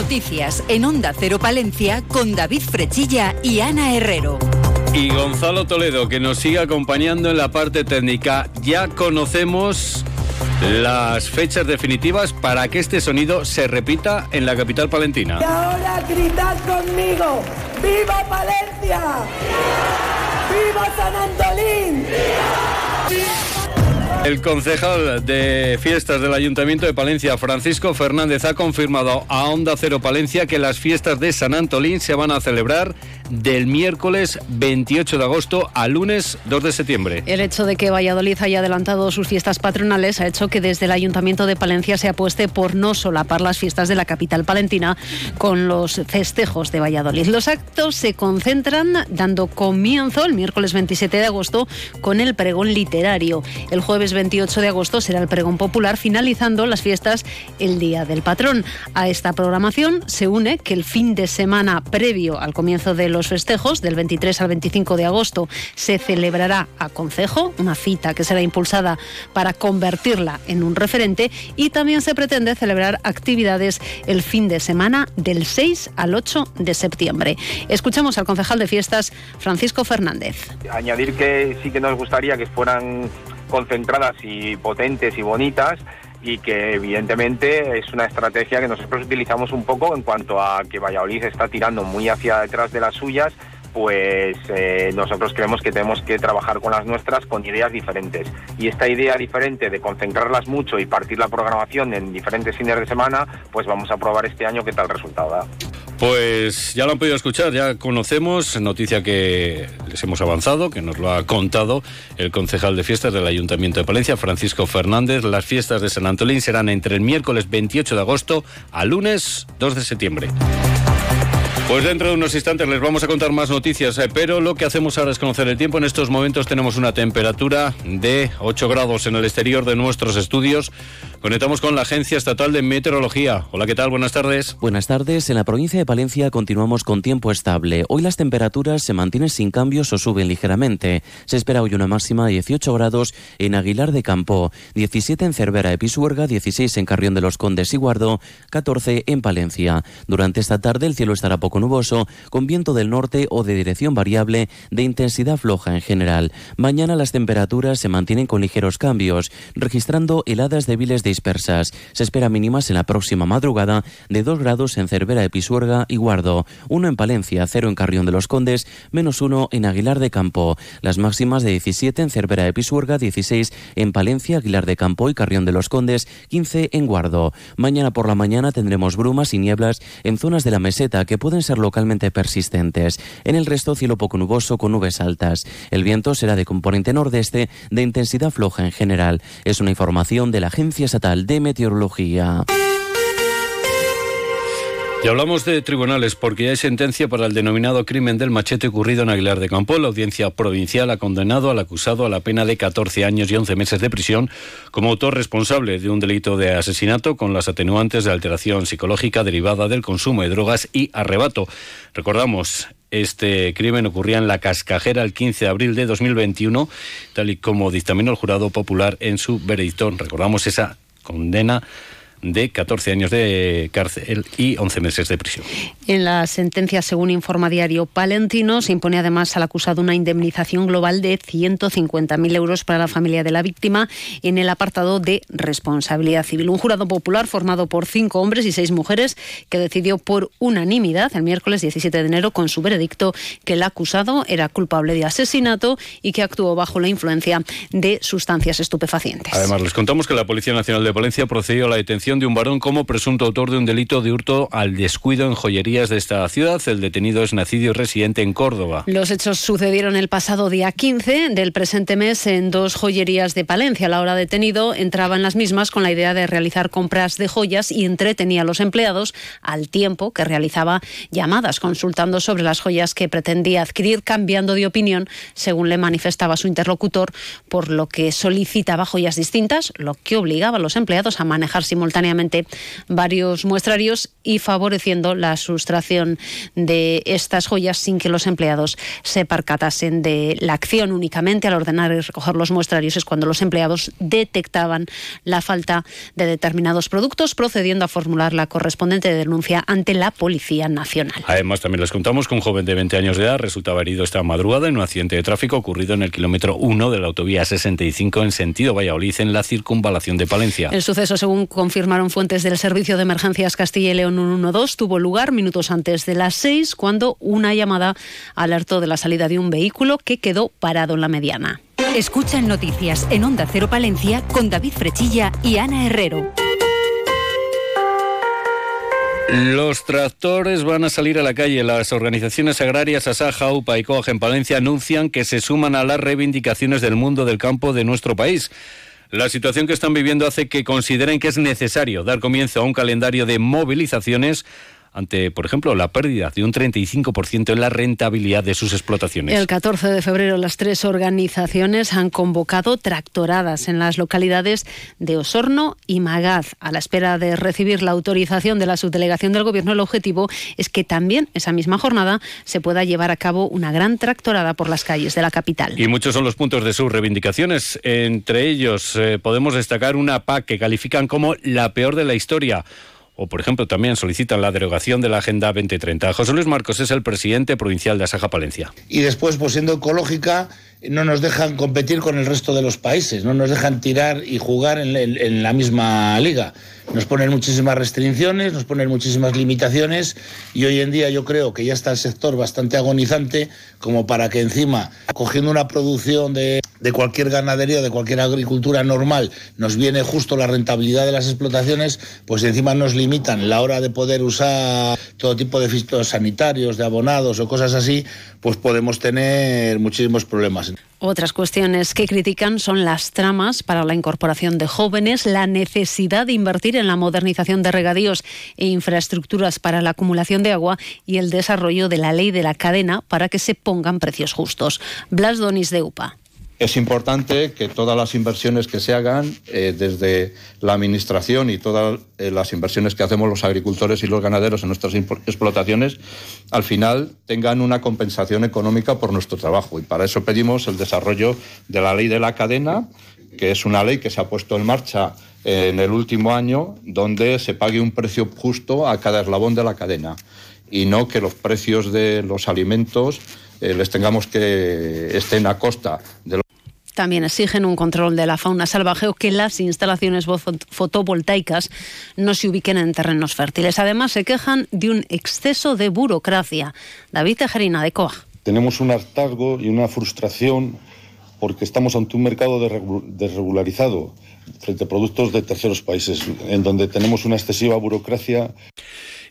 Noticias en Onda Cero Palencia con David Frechilla y Ana Herrero. Y Gonzalo Toledo, que nos sigue acompañando en la parte técnica. Ya conocemos las fechas definitivas para que este sonido se repita en la capital palentina. Y ahora gritad conmigo, ¡Viva Palencia! ¡Viva San Antolín! El concejal de fiestas del Ayuntamiento de Palencia, Francisco Fernández, ha confirmado a Onda Cero Palencia que las fiestas de San Antolín se van a celebrar del miércoles 28 de agosto al lunes 2 de septiembre. El hecho de que Valladolid haya adelantado sus fiestas patronales ha hecho que desde el Ayuntamiento de Palencia se apueste por no solapar las fiestas de la capital palentina con los festejos de Valladolid. Los actos se concentran dando comienzo el miércoles 27 de agosto con el pregón literario. El jueves 28 de agosto será el pregón popular, finalizando las fiestas el día del patrón. A esta programación se une que el fin de semana previo al comienzo de los los festejos del 23 al 25 de agosto se celebrará a Concejo, una cita que será impulsada para convertirla en un referente y también se pretende celebrar actividades el fin de semana del 6 al 8 de septiembre. Escuchamos al concejal de fiestas Francisco Fernández. Añadir que sí que nos gustaría que fueran concentradas y potentes y bonitas y que evidentemente es una estrategia que nosotros utilizamos un poco en cuanto a que Valladolid está tirando muy hacia detrás de las suyas pues eh, nosotros creemos que tenemos que trabajar con las nuestras con ideas diferentes. Y esta idea diferente de concentrarlas mucho y partir la programación en diferentes fines de semana, pues vamos a probar este año qué tal resultado da. Pues ya lo han podido escuchar, ya conocemos, noticia que les hemos avanzado, que nos lo ha contado el concejal de fiestas del Ayuntamiento de Palencia, Francisco Fernández. Las fiestas de San Antolín serán entre el miércoles 28 de agosto al lunes 2 de septiembre. Pues dentro de unos instantes les vamos a contar más noticias, eh, pero lo que hacemos ahora es conocer el tiempo. En estos momentos tenemos una temperatura de 8 grados en el exterior de nuestros estudios. Conectamos con la Agencia Estatal de Meteorología. Hola, ¿qué tal? Buenas tardes. Buenas tardes. En la provincia de Palencia continuamos con tiempo estable. Hoy las temperaturas se mantienen sin cambios o suben ligeramente. Se espera hoy una máxima de 18 grados en Aguilar de Campo, 17 en Cervera de Pisuerga, 16 en Carrión de los Condes y Guardo, 14 en Palencia. Durante esta tarde el cielo estará poco nuboso, con viento del norte o de dirección variable de intensidad floja en general. Mañana las temperaturas se mantienen con ligeros cambios, registrando heladas débiles dispersas. Se espera mínimas en la próxima madrugada de 2 grados en Cervera de Pisuerga y Guardo, 1 en Palencia, 0 en Carrión de los Condes, menos 1 en Aguilar de Campo. Las máximas de 17 en Cervera de Pisuerga, 16 en Palencia, Aguilar de Campo y Carrión de los Condes, 15 en Guardo. Mañana por la mañana tendremos brumas y nieblas en zonas de la meseta que pueden ser localmente persistentes. En el resto, cielo poco nuboso con nubes altas. El viento será de componente nordeste de intensidad floja en general. Es una información de la Agencia Estatal de Meteorología. Y hablamos de tribunales porque hay sentencia para el denominado crimen del machete ocurrido en Aguilar de Campo. La audiencia provincial ha condenado al acusado a la pena de 14 años y 11 meses de prisión como autor responsable de un delito de asesinato con las atenuantes de alteración psicológica derivada del consumo de drogas y arrebato. Recordamos, este crimen ocurría en la Cascajera el 15 de abril de 2021, tal y como dictaminó el jurado popular en su veredicto. Recordamos esa condena de 14 años de cárcel y 11 meses de prisión. En la sentencia, según informa Diario Palentino, se impone además al acusado una indemnización global de 150.000 euros para la familia de la víctima en el apartado de responsabilidad civil. Un jurado popular formado por cinco hombres y seis mujeres que decidió por unanimidad el miércoles 17 de enero con su veredicto que el acusado era culpable de asesinato y que actuó bajo la influencia de sustancias estupefacientes. Además, les contamos que la Policía Nacional de Valencia procedió a la detención de un varón como presunto autor de un delito de hurto al descuido en joyerías de esta ciudad. El detenido es nacido y residente en Córdoba. Los hechos sucedieron el pasado día 15 del presente mes en dos joyerías de Palencia. La hora detenido entraba en las mismas con la idea de realizar compras de joyas y entretenía a los empleados al tiempo que realizaba llamadas consultando sobre las joyas que pretendía adquirir, cambiando de opinión según le manifestaba su interlocutor, por lo que solicitaba joyas distintas, lo que obligaba a los empleados a manejar simultáneamente simultáneamente varios muestrarios y favoreciendo la sustracción de estas joyas sin que los empleados se percatasen de la acción únicamente al ordenar y recoger los muestrarios es cuando los empleados detectaban la falta de determinados productos procediendo a formular la correspondiente denuncia ante la Policía Nacional. Además también les contamos que un joven de 20 años de edad resultaba herido esta madrugada en un accidente de tráfico ocurrido en el kilómetro 1 de la autovía 65 en sentido Valladolid en la circunvalación de Palencia. El suceso, según confirmaron fuentes del Servicio de Emergencias Castilla y León 112, tuvo lugar minutos antes de las 6 cuando una llamada alertó de la salida de un vehículo que quedó parado en la mediana. Escucha en noticias en Onda Cero Palencia con David Frechilla y Ana Herrero. Los tractores van a salir a la calle. Las organizaciones agrarias Asaja, UPA y COAG en Palencia anuncian que se suman a las reivindicaciones del mundo del campo de nuestro país. La situación que están viviendo hace que consideren que es necesario dar comienzo a un calendario de movilizaciones ante, por ejemplo, la pérdida de un 35% en la rentabilidad de sus explotaciones. El 14 de febrero las tres organizaciones han convocado tractoradas en las localidades de Osorno y Magaz. A la espera de recibir la autorización de la subdelegación del Gobierno, el objetivo es que también esa misma jornada se pueda llevar a cabo una gran tractorada por las calles de la capital. Y muchos son los puntos de sus reivindicaciones. Entre ellos eh, podemos destacar una PAC que califican como la peor de la historia o, por ejemplo, también solicitan la derogación de la Agenda 2030. José Luis Marcos es el presidente provincial de Asaja Palencia. Y después, pues siendo ecológica, no nos dejan competir con el resto de los países, no nos dejan tirar y jugar en, en la misma liga. Nos ponen muchísimas restricciones, nos ponen muchísimas limitaciones y hoy en día yo creo que ya está el sector bastante agonizante como para que encima, cogiendo una producción de de cualquier ganadería, de cualquier agricultura normal, nos viene justo la rentabilidad de las explotaciones, pues encima nos limitan la hora de poder usar todo tipo de fitosanitarios, de abonados o cosas así, pues podemos tener muchísimos problemas. Otras cuestiones que critican son las tramas para la incorporación de jóvenes, la necesidad de invertir en la modernización de regadíos e infraestructuras para la acumulación de agua y el desarrollo de la ley de la cadena para que se pongan precios justos. Blas Donis de UPA es importante que todas las inversiones que se hagan eh, desde la Administración y todas eh, las inversiones que hacemos los agricultores y los ganaderos en nuestras explotaciones, al final tengan una compensación económica por nuestro trabajo. Y para eso pedimos el desarrollo de la ley de la cadena, que es una ley que se ha puesto en marcha en el último año, donde se pague un precio justo a cada eslabón de la cadena y no que los precios de los alimentos eh, les tengamos que estén a costa de los también exigen un control de la fauna salvaje o que las instalaciones fotovoltaicas no se ubiquen en terrenos fértiles. Además, se quejan de un exceso de burocracia. David Tejerina, de COA. Tenemos un hartazgo y una frustración porque estamos ante un mercado desregularizado frente a productos de terceros países, en donde tenemos una excesiva burocracia.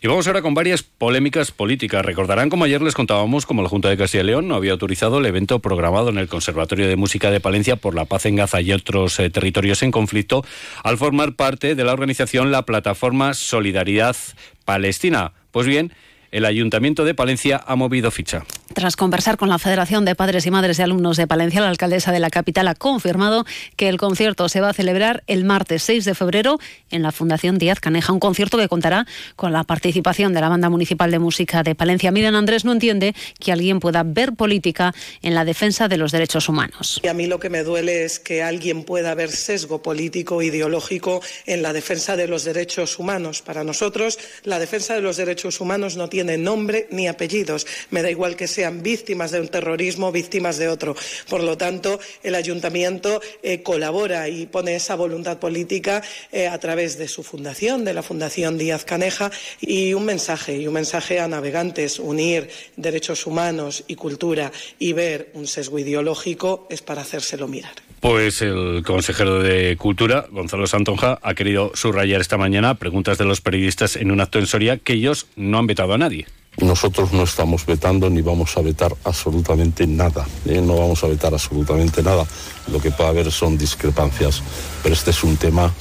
Y vamos ahora con varias polémicas políticas. Recordarán como ayer les contábamos como la Junta de Castilla y León no había autorizado el evento programado en el Conservatorio de Música de Palencia por la paz en Gaza y otros eh, territorios en conflicto al formar parte de la organización la plataforma Solidaridad Palestina. Pues bien, el Ayuntamiento de Palencia ha movido ficha. Tras conversar con la Federación de Padres y Madres de Alumnos de Palencia, la alcaldesa de la capital ha confirmado que el concierto se va a celebrar el martes 6 de febrero en la Fundación Díaz Caneja, un concierto que contará con la participación de la Banda Municipal de Música de Palencia. Miren, Andrés no entiende que alguien pueda ver política en la defensa de los derechos humanos. Y a mí lo que me duele es que alguien pueda ver sesgo político ideológico en la defensa de los derechos humanos. Para nosotros, la defensa de los derechos humanos no tiene nombre ni apellidos. Me da igual que sea sean víctimas de un terrorismo, víctimas de otro. Por lo tanto, el ayuntamiento eh, colabora y pone esa voluntad política eh, a través de su fundación, de la Fundación Díaz Caneja, y un mensaje, y un mensaje a navegantes, unir derechos humanos y cultura y ver un sesgo ideológico es para hacérselo mirar. Pues el consejero de Cultura, Gonzalo Santonja, ha querido subrayar esta mañana preguntas de los periodistas en un acto en Soria que ellos no han vetado a nadie. Nosotros no estamos vetando ni vamos a vetar absolutamente nada. ¿eh? No vamos a vetar absolutamente nada. Lo que puede haber son discrepancias. Pero este es un tema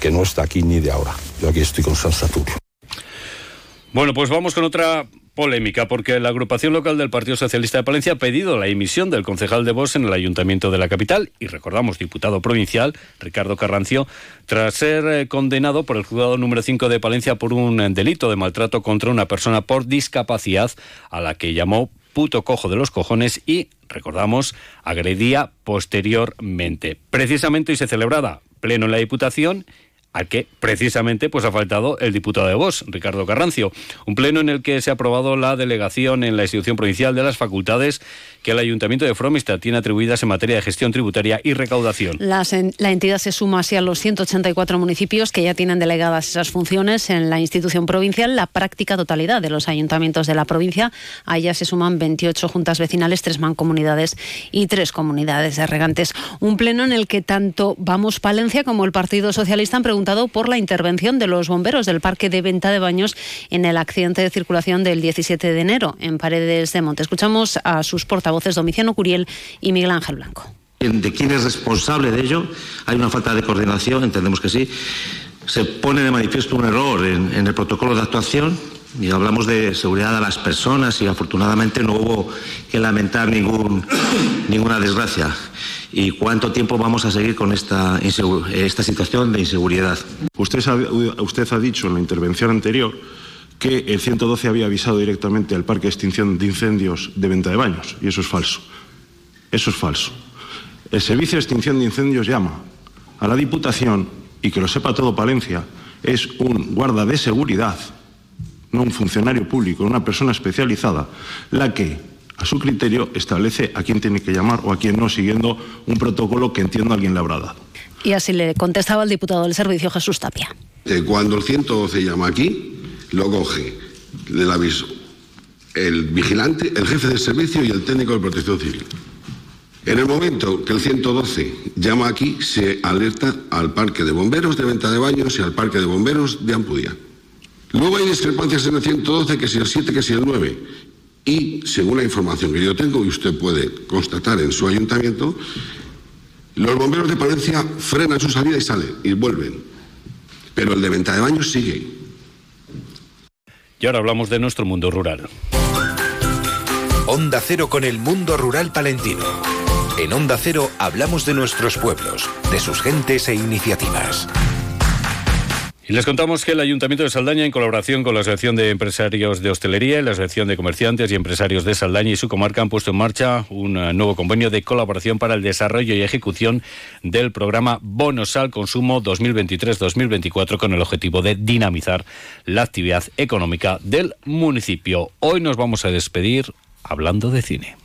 que no está aquí ni de ahora. Yo aquí estoy con San Saturio. Bueno, pues vamos con otra Polémica porque la agrupación local del Partido Socialista de Palencia ha pedido la emisión del concejal de Vos en el Ayuntamiento de la capital y recordamos diputado provincial Ricardo Carrancio tras ser eh, condenado por el juzgado número 5 de Palencia por un eh, delito de maltrato contra una persona por discapacidad a la que llamó puto cojo de los cojones y, recordamos, agredía posteriormente. Precisamente hoy se celebrada pleno en la Diputación al que precisamente pues ha faltado el diputado de Vox, Ricardo Carrancio. Un pleno en el que se ha aprobado la delegación en la institución provincial de las facultades que el Ayuntamiento de Fromista tiene atribuidas en materia de gestión tributaria y recaudación. la entidad se suma así a los 184 municipios que ya tienen delegadas esas funciones en la institución provincial, la práctica totalidad de los ayuntamientos de la provincia. A ella se suman 28 juntas vecinales, tres mancomunidades y tres comunidades de regantes. Un pleno en el que tanto Vamos Palencia como el Partido Socialista han preguntado por la intervención de los bomberos del parque de venta de baños en el accidente de circulación del 17 de enero en Paredes de Monte. Escuchamos a sus portavoces voces Domiciano Curiel y Miguel Ángel Blanco. De quién es responsable de ello, hay una falta de coordinación, entendemos que sí. Se pone de manifiesto un error en, el protocolo de actuación y hablamos de seguridad de las personas y afortunadamente no hubo que lamentar ninguna desgracia. ¿Y cuánto tiempo vamos a seguir con esta, situación de inseguridad? Usted usted ha dicho en la intervención anterior que el 112 había avisado directamente al Parque de Extinción de Incendios de venta de baños, y eso es falso. Eso es falso. El Servicio de Extinción de Incendios llama a la Diputación, y que lo sepa todo Palencia, es un guarda de seguridad, no un funcionario público, una persona especializada, la que, a su criterio, establece a quién tiene que llamar o a quién no, siguiendo un protocolo que entiendo alguien le habrá dado. Y así le contestaba el diputado del servicio, Jesús Tapia. Eh, cuando el 112 llama aquí, lo coge, le aviso, el vigilante, el jefe del servicio y el técnico de protección civil. En el momento que el 112 llama aquí, se alerta al parque de bomberos de venta de baños y al parque de bomberos de Ampudia. Luego hay discrepancias en el 112, que si el 7, que si el 9. Y según la información que yo tengo, y usted puede constatar en su ayuntamiento, los bomberos de Palencia frenan su salida y salen y vuelven. Pero el de venta de baños sigue. Y ahora hablamos de nuestro mundo rural. Onda Cero con el mundo rural palentino. En Onda Cero hablamos de nuestros pueblos, de sus gentes e iniciativas. Y les contamos que el Ayuntamiento de Saldaña, en colaboración con la Asociación de Empresarios de Hostelería y la Asociación de Comerciantes y Empresarios de Saldaña y su comarca, han puesto en marcha un eh, nuevo convenio de colaboración para el desarrollo y ejecución del programa Bonos al Consumo 2023-2024 con el objetivo de dinamizar la actividad económica del municipio. Hoy nos vamos a despedir hablando de cine.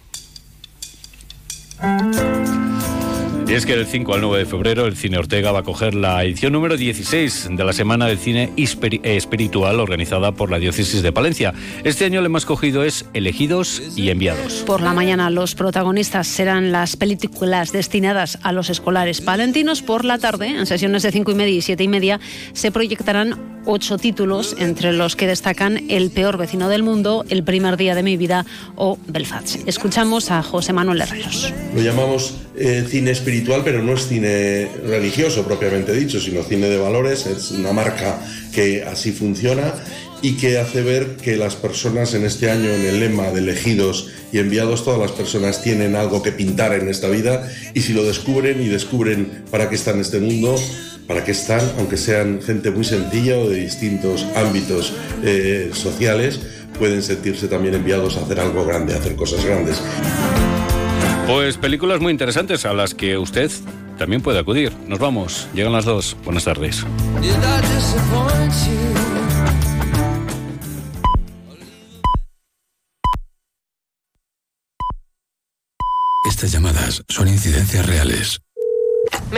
Y es que del 5 al 9 de febrero el Cine Ortega va a coger la edición número 16 de la Semana del Cine Espiritual organizada por la Diócesis de Palencia. Este año el más cogido es Elegidos y Enviados. Por la mañana los protagonistas serán las películas destinadas a los escolares palentinos. Por la tarde, en sesiones de 5 y media y 7 y media, se proyectarán ocho títulos, entre los que destacan El peor vecino del mundo, El primer día de mi vida o Belfast. Escuchamos a José Manuel Herreros. Lo llamamos eh, cine espiritual, pero no es cine religioso propiamente dicho, sino cine de valores. Es una marca que así funciona y que hace ver que las personas en este año, en el lema de elegidos y enviados, todas las personas tienen algo que pintar en esta vida y si lo descubren y descubren para qué está en este mundo, para qué están, aunque sean gente muy sencilla o de distintos ámbitos eh, sociales, pueden sentirse también enviados a hacer algo grande, a hacer cosas grandes. Pues películas muy interesantes a las que usted también puede acudir. Nos vamos, llegan las dos. Buenas tardes. Estas llamadas son incidencias reales.